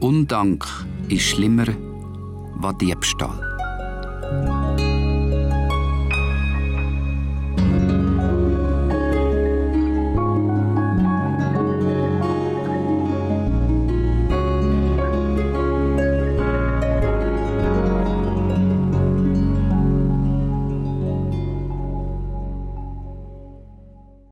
Undank ist schlimmer als Diebstahl.